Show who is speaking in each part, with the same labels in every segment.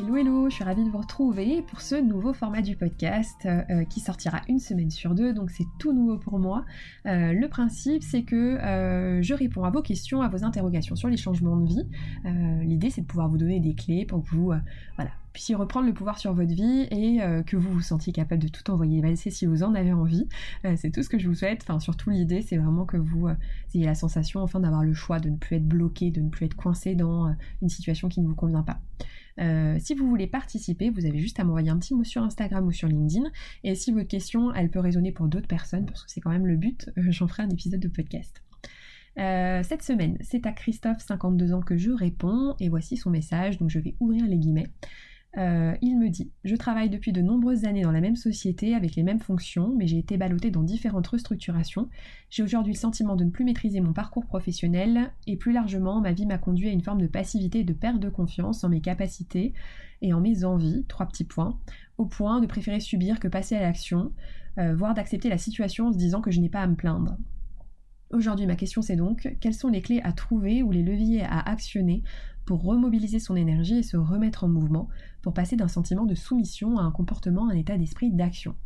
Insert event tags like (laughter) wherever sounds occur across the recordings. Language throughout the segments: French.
Speaker 1: Hello hello, je suis ravie de vous retrouver pour ce nouveau format du podcast euh, qui sortira une semaine sur deux, donc c'est tout nouveau pour moi. Euh, le principe c'est que euh, je réponds à vos questions, à vos interrogations sur les changements de vie. L'idée c'est de pouvoir vous donner des clés pour que vous voilà, puissiez reprendre le pouvoir sur votre vie et que vous vous sentiez capable de tout envoyer passer si vous en avez envie. c'est tout ce que je vous souhaite, enfin surtout l'idée c'est vraiment que vous ayez la sensation enfin d'avoir le choix de ne plus être bloqué, de ne plus être coincé dans une situation qui ne vous convient pas. Euh, si vous voulez participer, vous avez juste à m'envoyer un petit mot sur Instagram ou sur LinkedIn. Et si votre question, elle peut résonner pour d'autres personnes, parce que c'est quand même le but, euh, (laughs) j'en ferai un épisode de podcast. Euh, cette semaine, c'est à Christophe, 52 ans, que je réponds, et voici son message, donc je vais ouvrir les guillemets. Euh, il me dit Je travaille depuis de nombreuses années dans la même société avec les mêmes fonctions, mais j'ai été ballotté dans différentes restructurations. J'ai aujourd'hui le sentiment de ne plus maîtriser mon parcours professionnel et plus largement, ma vie m'a conduit à une forme de passivité et de perte de confiance en mes capacités et en mes envies, trois petits points, au point de préférer subir que passer à l'action, euh, voire d'accepter la situation en se disant que je n'ai pas à me plaindre. Aujourd'hui, ma question c'est donc quelles sont les clés à trouver ou les leviers à actionner pour remobiliser son énergie et se remettre en mouvement, pour passer d'un sentiment de soumission à un comportement, un état d'esprit d'action.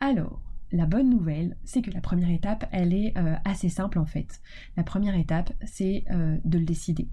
Speaker 1: Alors, la bonne nouvelle, c'est que la première étape, elle est euh, assez simple en fait. La première étape, c'est euh, de le décider.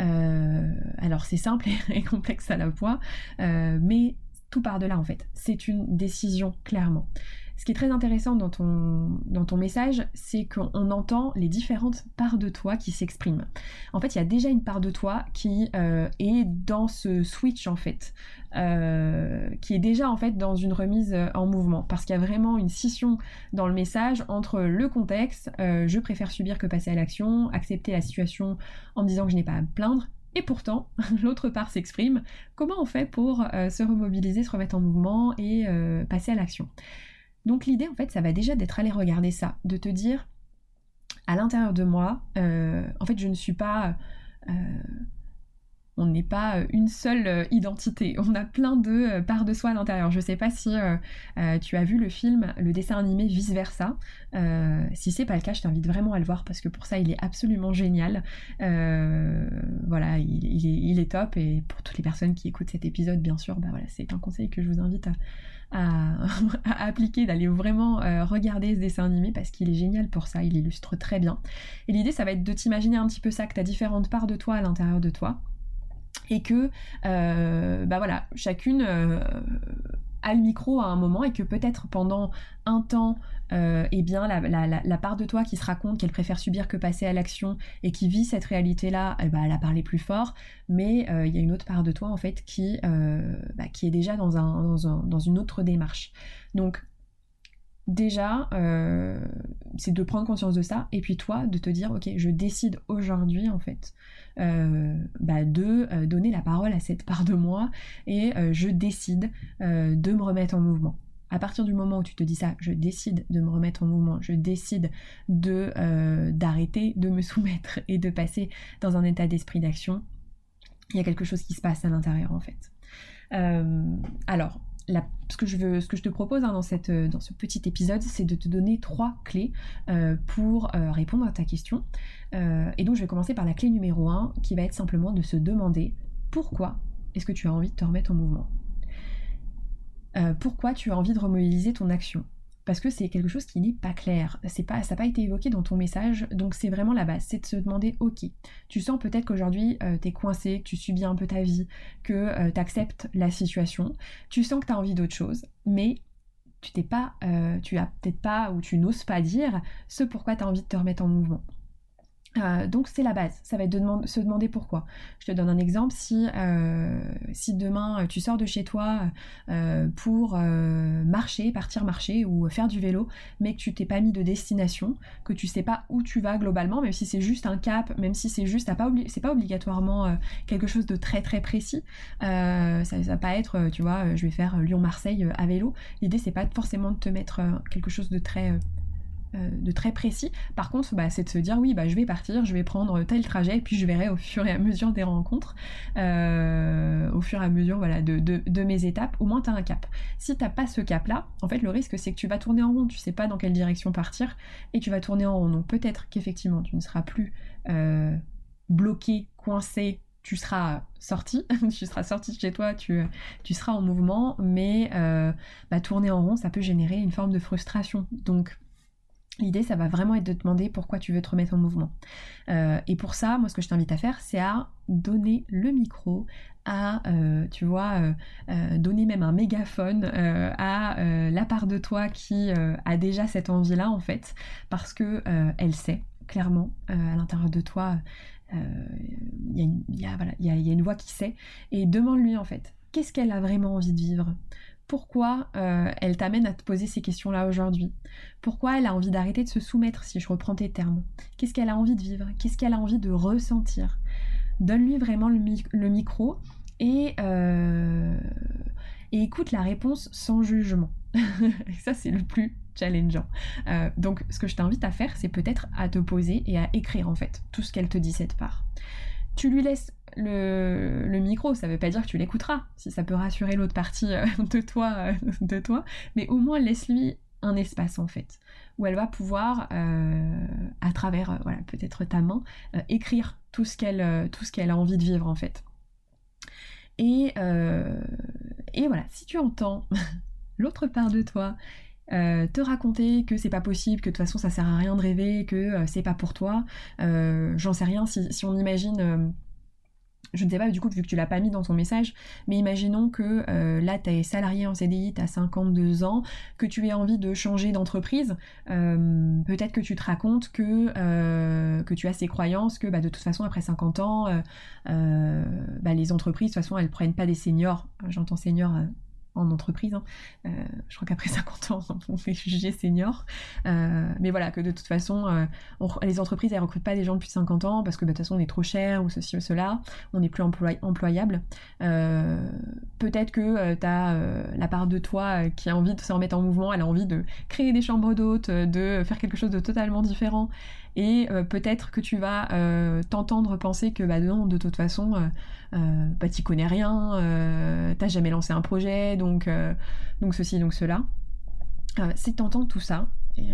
Speaker 1: Euh, alors c'est simple (laughs) et, complexe à la fois, mais tout part de là en fait. C'est une décision clairement. Ce qui est très intéressant dans ton, dans ton message, c'est qu'on entend les différentes parts de toi qui s'expriment. En fait, il y a déjà une part de toi qui euh, est dans ce switch en fait, euh, qui est déjà en fait dans une remise euh, en mouvement, parce qu'il y a vraiment une scission dans le message entre le contexte, je préfère subir que passer à l'action, accepter la situation en me disant que je n'ai pas à me plaindre, et pourtant, (laughs) l'autre part s'exprime. Comment on fait pour se remobiliser, se remettre en mouvement et passer à l'action? Donc l'idée en fait ça va déjà d'être allé regarder ça, de te dire à l'intérieur de moi, euh, en fait je ne suis pas... Euh, on n'est pas une seule euh, identité, (laughs) on a plein de parts de soi à l'intérieur. Je sais pas si tu as vu le film, le dessin animé Vice Versa. si c'est pas le cas, je t'invite vraiment à le voir parce que pour ça il est absolument génial. voilà, il, est, top et pour toutes les personnes qui écoutent cet épisode, bien sûr, bah voilà, c'est un conseil que je vous invite à, (laughs) à, appliquer, d'aller vraiment euh, regarder ce dessin animé parce qu'il est génial pour ça, il illustre très bien. Et l'idée, ça va être de t'imaginer un petit peu ça, que tu as différentes parts de toi à l'intérieur de toi. Et que, euh, bah voilà, chacune euh, a le micro à un moment et que peut-être pendant un temps, euh, eh bien la, part de toi qui se raconte qu'elle préfère subir que passer à l'action et qui vit cette réalité-là, eh ben, elle a parlé plus fort, mais euh, il y a une autre part de toi en fait qui, euh, bah, est déjà dans, dans une autre démarche. Donc déjà, euh, c'est de prendre conscience de ça, et puis toi, de te dire, ok, je décide aujourd'hui, en fait, euh, bah, de euh, donner la parole à cette part de moi, et je décide de me remettre en mouvement. À partir du moment où tu te dis ça, je décide de me remettre en mouvement, je décide de d'arrêter de me (laughs) soumettre et de passer dans un état d'esprit d'action, il y a quelque chose qui se passe à l'intérieur en fait. alors, ce, que je te propose hein, euh, dans ce petit épisode, c'est de te donner trois clés euh, pour euh, répondre à ta question. et donc je vais commencer par la clé numéro 1 qui va être simplement de se demander pourquoi est-ce que tu as envie de te remettre en mouvement? Pourquoi tu as envie de remobiliser ton action? Parce que c'est quelque chose qui n'est pas clair. C'est pas, ça n'a pas été évoqué dans ton message, donc c'est vraiment la base. C'est de se demander, ok, tu sens peut-être qu'aujourd'hui euh, t'es coincé, que tu subis un peu ta vie, que euh, tu acceptes la situation, tu sens que tu as envie d'autre chose, mais tu t'es pas, euh, tu as peut-être pas ou tu n'oses pas dire ce pourquoi tu as envie de te remettre en mouvement. Euh, donc c'est la base, ça va être de se demander pourquoi. Je te donne un exemple, si, euh, si demain euh, tu sors de chez toi pour marcher, partir marcher ou faire du vélo, mais que tu t'es pas mis de destination, que tu sais pas où tu vas globalement, même si c'est juste un cap, même si c'est juste, c'est pas obligatoirement quelque chose de très très précis, ça, ça va pas être, tu vois, je vais faire Lyon-Marseille à vélo, l'idée c'est pas forcément de te mettre quelque chose de très de très précis. Par contre, bah, c'est de se dire oui, bah, je vais partir, je vais prendre tel trajet, et puis je verrai au fur et à mesure des rencontres, euh, au fur et à mesure de, mes étapes, au moins tu as un cap. Si t'as pas ce cap-là, en fait, le risque c'est que tu vas tourner en rond, tu sais pas dans quelle direction partir, et tu vas tourner en rond. Donc peut-être qu'effectivement, tu ne seras plus euh, bloqué, coincé, tu seras sorti, (laughs) tu seras sorti de chez toi, tu, seras en mouvement, mais euh, bah, tourner en rond, ça peut générer une forme de frustration. Donc L'idée, ça va vraiment être de te demander pourquoi tu veux te remettre en mouvement. Euh, et pour ça, moi, ce que je t'invite à faire, c'est à donner le micro, à, euh, tu vois, donner même un mégaphone à la part de toi qui a déjà cette envie-là, en fait, parce que elle sait, clairement, à l'intérieur de toi, il y, a une voix qui sait, et demande-lui en fait, qu'est-ce qu'elle a vraiment envie de vivre? Pourquoi euh, elle t'amène à te poser ces questions-là aujourd'hui? Pourquoi elle a envie d'arrêter de se soumettre, si je reprends tes termes? Qu'est-ce qu'elle a envie de vivre? Qu'est-ce qu'elle a envie de ressentir? Donne-lui vraiment le, micro et, euh, et, écoute la réponse sans jugement. (laughs) ça, c'est le plus challengeant. Euh, donc ce que je t'invite à faire, c'est peut-être à te poser et à écrire en fait tout ce qu'elle te dit cette part. Tu lui laisses le, micro, ça veut pas dire que tu l'écouteras, si ça peut rassurer l'autre partie euh, (laughs) de toi, euh, de toi, mais au moins laisse-lui un espace en fait, où elle va pouvoir, à travers peut-être ta main, écrire tout ce qu'elle a envie de vivre en fait. Et voilà, si tu entends (laughs) l'autre part de toi euh, te raconter que c'est pas possible, que de toute façon ça sert à rien de rêver, que euh, c'est pas pour toi. Euh, j'en sais rien si, on imagine. je ne sais pas du coup vu que tu l'as pas mis dans ton message, mais imaginons que là tu es salarié en CDI, tu as 52 ans, que tu aies envie de changer d'entreprise, peut-être que tu te racontes que, que tu as ces croyances que bah, de toute façon après 50 ans, bah, les entreprises de toute façon elles prennent pas des seniors, j'entends seniors en entreprise. Hein. Euh, je crois qu'après (laughs) 50 ans, on fait juger senior. Euh, mais voilà, que de toute façon, euh, les entreprises, elles recrutent pas des gens de plus de 50 ans parce que bah, de toute façon, on est trop cher ou ceci ou cela, on n'est plus employable. Peut-être que tu as la part de toi qui a envie de se remettre en mouvement, elle a envie de créer des chambres d'hôtes, de faire quelque chose de totalement différent et euh, peut-être que tu vas euh, t'entendre penser que bah non, de toute façon, euh, bah t'y connais rien, t'as jamais lancé un projet, donc, donc ceci, donc cela. si t'entends tout ça, et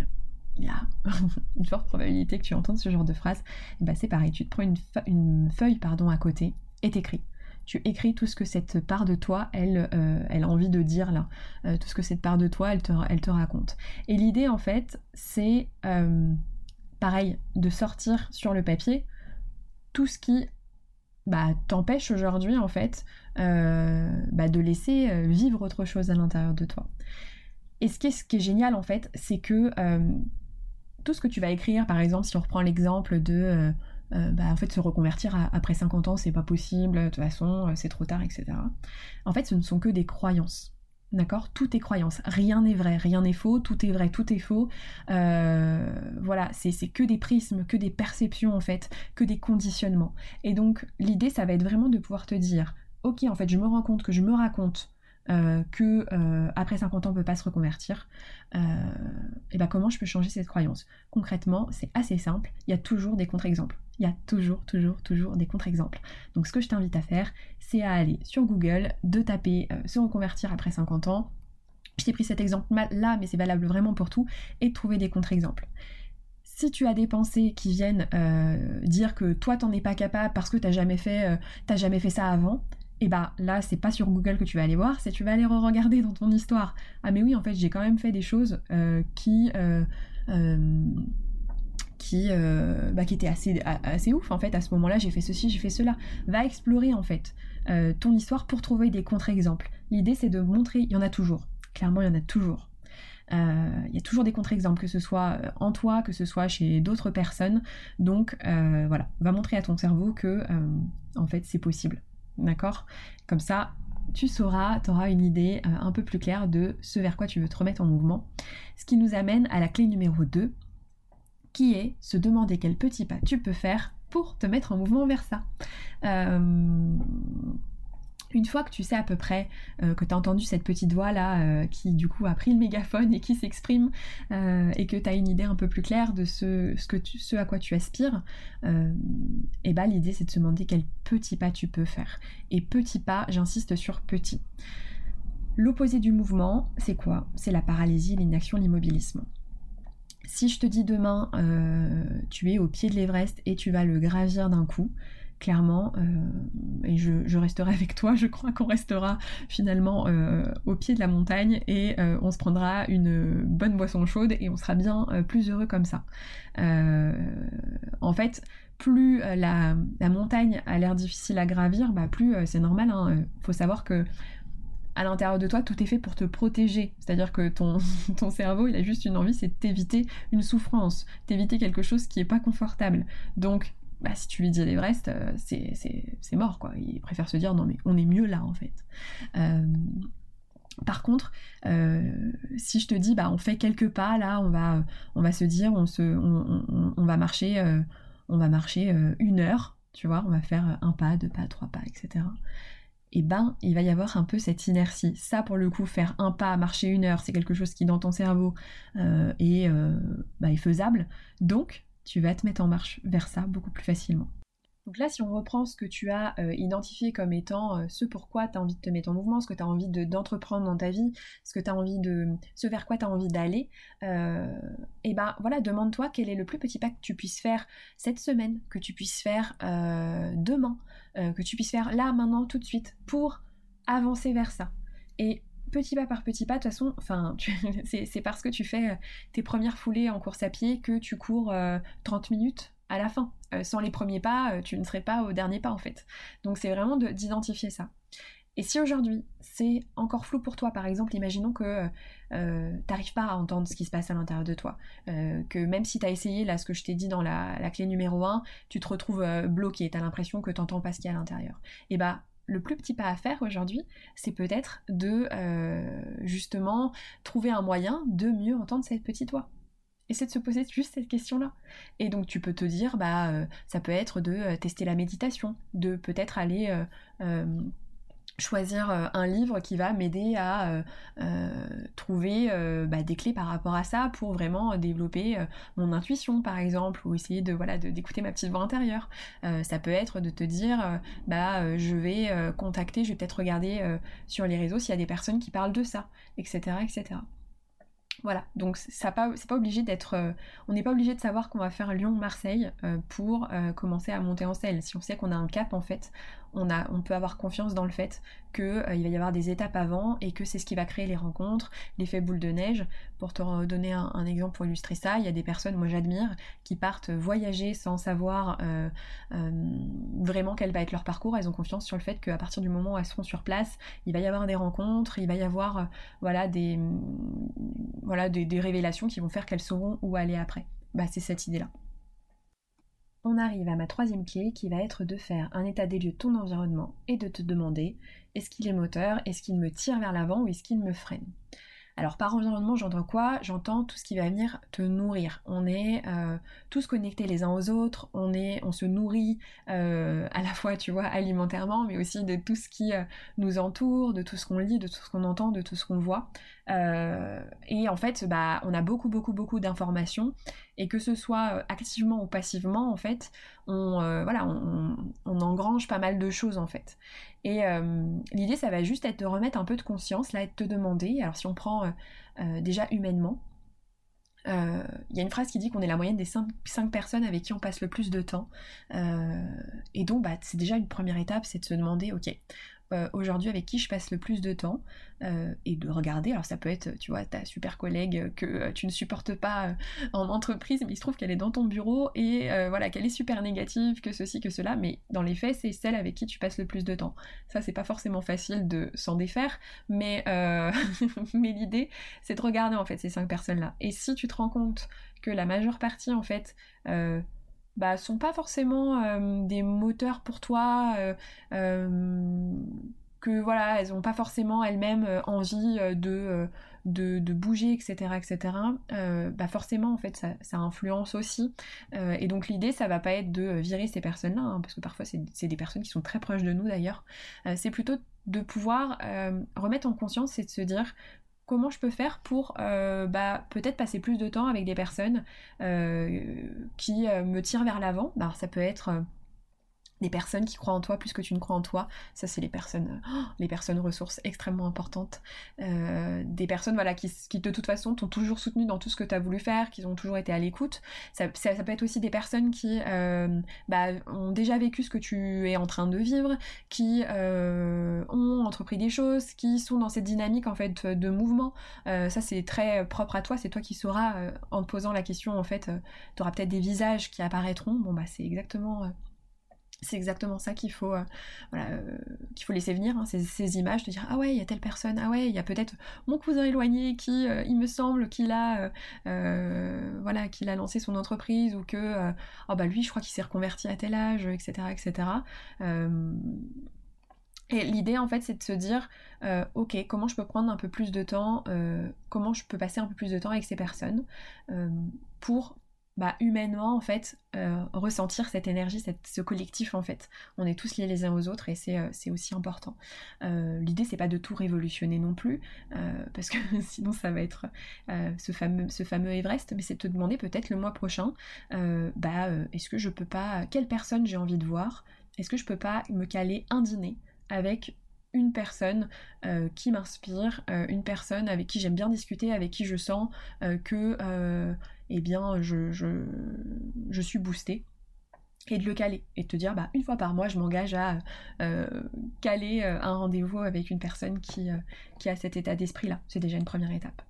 Speaker 1: il y a (laughs) une forte probabilité que tu entendes ce genre de phrase, bah c'est pareil, tu te prends une, feuille pardon, à côté et t'écris tu écris tout ce que cette part de toi, elle, elle a envie de dire là, tout ce que cette part de toi, elle te raconte. Et l'idée en fait, c'est pareil, de sortir sur le papier tout ce qui bah, t'empêche aujourd'hui en fait euh, bah, de laisser euh, vivre autre chose à l'intérieur de toi. Et ce qui est, génial en fait, c'est que euh, tout ce que tu vas écrire, par exemple, si on reprend l'exemple de bah, en fait se reconvertir après 50 ans, c'est pas possible, de toute façon, c'est trop tard, etc. En fait, ce ne sont que des croyances. D'accord? Tout est croyance. Rien n'est vrai, rien n'est faux, tout est vrai, tout est faux. Euh, voilà, c'est que des prismes, que des perceptions en fait, que des conditionnements. Et donc l'idée, ça va être vraiment de pouvoir te dire, ok, en fait, je me rends compte que je me raconte euh, que euh, après 50 ans on peut pas se reconvertir, et ben comment je peux changer cette croyance? Concrètement, c'est assez simple, il y a toujours des contre-exemples il y a toujours, toujours, toujours des contre-exemples. Donc ce que je t'invite à faire, c'est à aller sur Google, de taper euh, se reconvertir après 50 ans. Je t'ai pris cet exemple là, mais c'est valable vraiment pour tout, et de trouver des contre-exemples. Si tu as des pensées qui viennent euh, dire que toi t'en es pas capable parce que t'as jamais euh, jamais fait ça avant, et bah là c'est pas sur Google que tu vas aller voir, c'est tu vas aller re-regarder dans ton histoire. Ah mais oui en fait j'ai quand même fait des choses qui qui, euh, bah, qui était assez, assez ouf en fait. À ce moment-là, j'ai fait ceci, j'ai fait cela. Va explorer en fait euh, ton histoire pour trouver des contre-exemples. L'idée c'est de montrer, il y en a toujours. Clairement, il y en a toujours. Euh, il y a toujours des contre-exemples, que ce soit en toi, que ce soit chez d'autres personnes. Donc voilà, va montrer à ton cerveau que en fait c'est possible. D'accord? Comme ça, tu sauras, tu auras une idée un peu plus claire de ce vers quoi tu veux te remettre en mouvement. Ce qui nous amène à la clé numéro 2, qui est se demander quel petit pas tu peux faire pour te mettre en mouvement vers ça. Euh, une fois que tu sais à peu près euh, que tu as entendu cette petite voix là euh, qui du coup a pris le mégaphone et qui s'exprime et que tu as une idée un peu plus claire de ce à quoi tu aspires, et bah l'idée c'est de se demander quel petit pas tu peux faire. Et petit pas, j'insiste sur petit. L'opposé du mouvement, c'est quoi? C'est la paralysie, l'inaction, l'immobilisme. Si je te dis demain, euh, tu es au pied de l'Everest et tu vas le gravir d'un coup, clairement, et je, resterai avec toi, je crois qu'on restera finalement au pied de la montagne et on se prendra une bonne boisson chaude et on sera bien plus heureux comme ça. en fait, plus la, montagne a l'air difficile à gravir, bah plus c'est normal. Il hein, faut savoir que à l'intérieur de toi, tout est fait pour te protéger. C'est-à-dire que ton, (laughs) ton cerveau, il a juste une envie, c'est de t'éviter une souffrance, t'éviter quelque chose qui est pas confortable. Donc, bah, si tu lui dis l'Everest, euh, c'est mort, quoi. Il préfère se dire, non mais on est mieux là, en fait. Euh, par contre, euh, si je te dis, bah on fait quelques pas, là, on va, se dire, on, va marcher, on va marcher une heure, tu vois, on va faire un pas, deux pas, trois pas, etc et eh ben il va y avoir un peu cette inertie. Ça pour le coup, faire un pas, marcher une heure, c'est quelque chose qui dans ton cerveau euh, bah, est, faisable. Donc tu vas te mettre en marche vers ça beaucoup plus facilement. Donc là, si on reprend ce que tu as euh, identifié comme étant ce pourquoi tu as envie de te mettre en mouvement, ce que tu as envie d'entreprendre dans ta vie, ce que tu envie de. ce vers quoi tu as envie d'aller, et ben voilà, demande-toi quel est le plus petit pas que tu puisses faire cette semaine, que tu puisses faire demain, euh, que tu puisses faire là, maintenant, tout de suite, pour avancer vers ça. Et petit pas par petit pas, de toute façon, enfin, (laughs) c'est parce que tu fais euh, tes premières foulées en course à pied que tu cours 30 euh, minutes à la fin. sans les premiers pas, tu ne serais pas au dernier pas en fait. Donc c'est vraiment d'identifier ça. Et si aujourd'hui c'est encore flou pour toi, par exemple, imaginons que euh, t'arrives pas à entendre ce qui se passe à l'intérieur de toi, euh, que même si tu as essayé là ce que je t'ai dit dans la, clé numéro 1, tu te retrouves euh, bloqué, tu as l'impression que tu n'entends pas ce qu'il y a à l'intérieur. Et bah le plus petit pas à faire aujourd'hui, c'est peut-être de justement trouver un moyen de mieux entendre cette petite voix. Et c'est de se poser juste cette question-là. Et donc tu peux te dire, bah ça peut être de tester la méditation, de peut-être aller choisir euh, un livre qui va m'aider à euh, euh, trouver bah, des clés par rapport à ça pour vraiment développer mon intuition par exemple ou essayer de voilà d'écouter ma petite voix intérieure. Ça peut être de te dire bah je vais contacter je vais peut-être regarder sur les réseaux s'il y a des personnes qui parlent de ça etc etc voilà, donc c'est pas obligé d'être, on n'est pas obligé de savoir qu'on va faire Lyon-Marseille pour commencer à monter en selle. Si on sait qu'on a un cap en fait, on, peut avoir confiance dans le fait qu'il va y avoir des étapes avant et que c'est ce qui va créer les rencontres, l'effet boule de neige. Pour te donner un, exemple pour illustrer ça, il y a des personnes, moi j'admire, qui partent voyager sans savoir vraiment quel va être leur parcours. Elles ont confiance sur le fait qu'à partir du moment où elles seront sur place, il va y avoir des rencontres, il va y avoir voilà des voilà, des, révélations qui vont faire qu'elles sauront où aller après. Bah, c'est cette idée-là. On arrive à ma troisième clé qui va être de faire un état des lieux de ton environnement et de te demander est-ce qu'il est moteur, est-ce qu'il me tire vers l'avant ou est-ce qu'il me freine? Alors par environnement, j'entends quoi? J'entends tout ce qui va venir te nourrir. On est euh, tous connectés les uns aux autres, on, est, on se nourrit euh, à la fois, tu vois, alimentairement, mais aussi de tout ce qui euh, nous entoure, de tout ce qu'on lit, de tout ce qu'on entend, de tout ce qu'on voit. et en fait, bah, on a beaucoup, beaucoup, beaucoup d'informations, et que ce soit activement ou passivement, en fait, on, voilà, on, engrange pas mal de choses, en fait. Et euh, l'idée, ça va juste être de remettre un peu de conscience, là, de te demander, alors si on prend euh, euh, déjà humainement, il y a une phrase qui dit qu'on est la moyenne des 5, personnes avec qui on passe le plus de temps. et donc, bah, c'est déjà une première étape, c'est de se demander, ok, euh, aujourd'hui avec qui je passe le plus de temps euh, et de regarder. Alors ça peut être, tu vois, ta super collègue que euh, tu ne supportes pas en entreprise, mais il se trouve qu'elle est dans ton bureau et voilà qu'elle est super négative, que ceci, que cela, mais dans les faits, c'est celle avec qui tu passes le plus de temps. Ça, c'est pas forcément facile de s'en défaire, mais, (laughs) mais l'idée, c'est de regarder en fait ces cinq personnes-là. Et si tu te rends compte que la majeure partie en fait bah, sont pas forcément euh, des moteurs pour toi, euh, euh, que voilà, elles ont pas forcément elles-mêmes envie de, de, bouger, etc. etc. bah forcément en fait ça, ça influence aussi. et donc l'idée ça va pas être de virer ces personnes-là, hein, parce que parfois c'est des personnes qui sont très proches de nous d'ailleurs. c'est plutôt de pouvoir remettre en conscience et de se dire comment je peux faire pour euh, bah, peut-être passer plus de temps avec des personnes euh, qui euh, me tirent vers l'avant? Bah, ça peut être des personnes qui croient en toi plus que tu ne crois en toi. Ça, c'est les personnes, oh, les personnes ressources extrêmement importantes. Euh, des personnes voilà, qui, qui, de toute façon t'ont toujours soutenu dans tout ce que tu as voulu faire, qui ont toujours été à l'écoute. Ça, ça, peut être aussi des personnes qui euh, bah, ont déjà vécu ce que tu es en train de vivre, qui euh, ont entrepris des choses, qui sont dans cette dynamique en fait de mouvement. ça, c'est très propre à toi. C'est toi qui sauras en te posant la question en fait. tu auras peut-être des visages qui apparaîtront. Bon bah c'est exactement c'est exactement ça qu'il faut, euh, euh, qu'il faut laisser venir, hein, ces, images, de dire ah ouais, il y a telle personne, ah ouais, il y a peut-être mon cousin éloigné qui, euh, il me semble, qu'il a, voilà, qu'il a lancé son entreprise ou que, oh bah lui, je crois qu'il s'est reconverti à tel âge, etc., etc. et l'idée en fait, c'est de se dire, ok, comment je peux prendre un peu plus de temps, comment je peux passer un peu plus de temps avec ces personnes pour bah, humainement en fait euh, ressentir cette énergie, ce collectif en fait. On est tous liés les uns aux autres et c'est, euh, aussi important. Euh, l'idée c'est pas de tout révolutionner non plus parce que (laughs) sinon ça va être ce fameux Everest, mais c'est de te demander peut-être le mois prochain, bah est-ce que je peux pas, quelle personne j'ai envie de voir, est-ce que je peux pas me caler un dîner avec une personne qui m'inspire, une personne avec qui j'aime bien discuter, avec qui je sens que eh bien je, je, suis boostée. Et de le caler. Et de te dire bah une fois par mois je m'engage à caler un rendez-vous avec une personne qui, qui a cet état d'esprit là c'est déjà une première étape.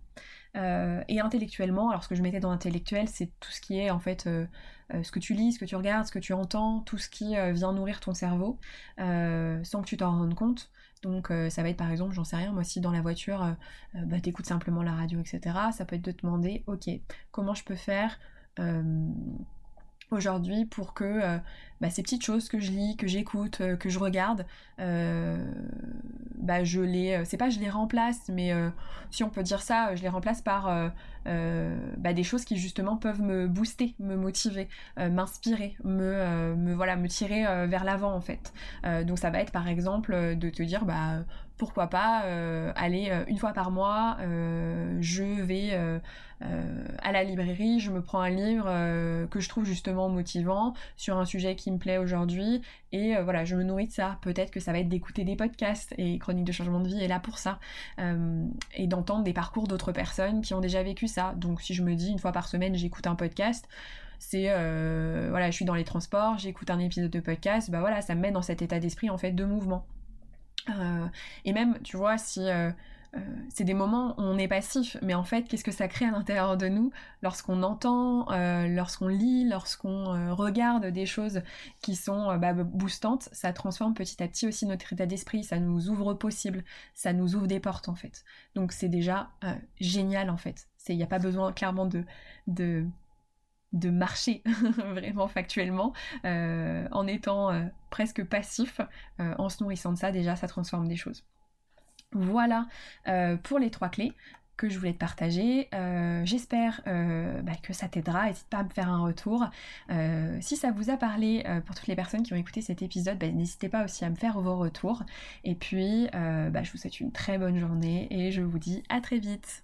Speaker 1: Et intellectuellement alors ce que je mettais dans intellectuel c'est tout ce qui est en fait ce que tu lis ce que tu regardes ce que tu entends tout ce qui vient nourrir ton cerveau sans que tu t'en rendes compte donc euh, ça va être par exemple, j'en sais rien, moi si dans la voiture, euh, euh, bah, t'écoutes simplement la radio, etc. Ça peut être de te demander, ok, comment je peux faire aujourd'hui pour que bah, ces petites choses que je lis, que j'écoute, que je regarde, bah, je les, c'est pas je les remplace, mais si on peut dire ça, je les remplace par bah, des choses qui justement peuvent me booster, me motiver, m'inspirer, me, me voilà, me tirer vers l'avant en fait. donc ça va être par exemple de te dire bah pourquoi pas euh, aller euh, une fois par mois, euh, je vais à la librairie, je me prends un livre que je trouve justement motivant sur un sujet qui me plaît aujourd'hui et voilà, je me nourris de ça. Peut-être que ça va être d'écouter des podcasts et Chronique de changement de vie est là pour ça et d'entendre des parcours d'autres personnes qui ont déjà vécu ça. Donc si je me dis une fois par semaine j'écoute un podcast, c'est voilà, je suis dans les transports, j'écoute un épisode de podcast, bah voilà, ça me met dans cet état d'esprit en fait de mouvement. Euh, et même, tu vois, si euh, euh, c'est des moments où on est passif, mais en fait, qu'est-ce que ça crée à l'intérieur de nous lorsqu'on entend, lorsqu'on lit, lorsqu'on regarde des choses qui sont bah, boostantes, ça transforme petit à petit aussi notre état d'esprit, ça nous ouvre possible, ça nous ouvre des portes en fait. Donc c'est déjà génial en fait. Il n'y a pas besoin clairement de, de de marcher (laughs) vraiment factuellement euh, en étant euh, presque passif, euh, en se nourrissant de ça déjà ça transforme des choses. Voilà pour les trois clés que je voulais te partager. J'espère bah, que ça t'aidera. N'hésite pas à me faire un retour. si ça vous a parlé pour toutes les personnes qui ont écouté cet épisode, bah, n'hésitez pas aussi à me faire vos retours. Et puis, bah, je vous souhaite une très bonne journée et je vous dis à très vite.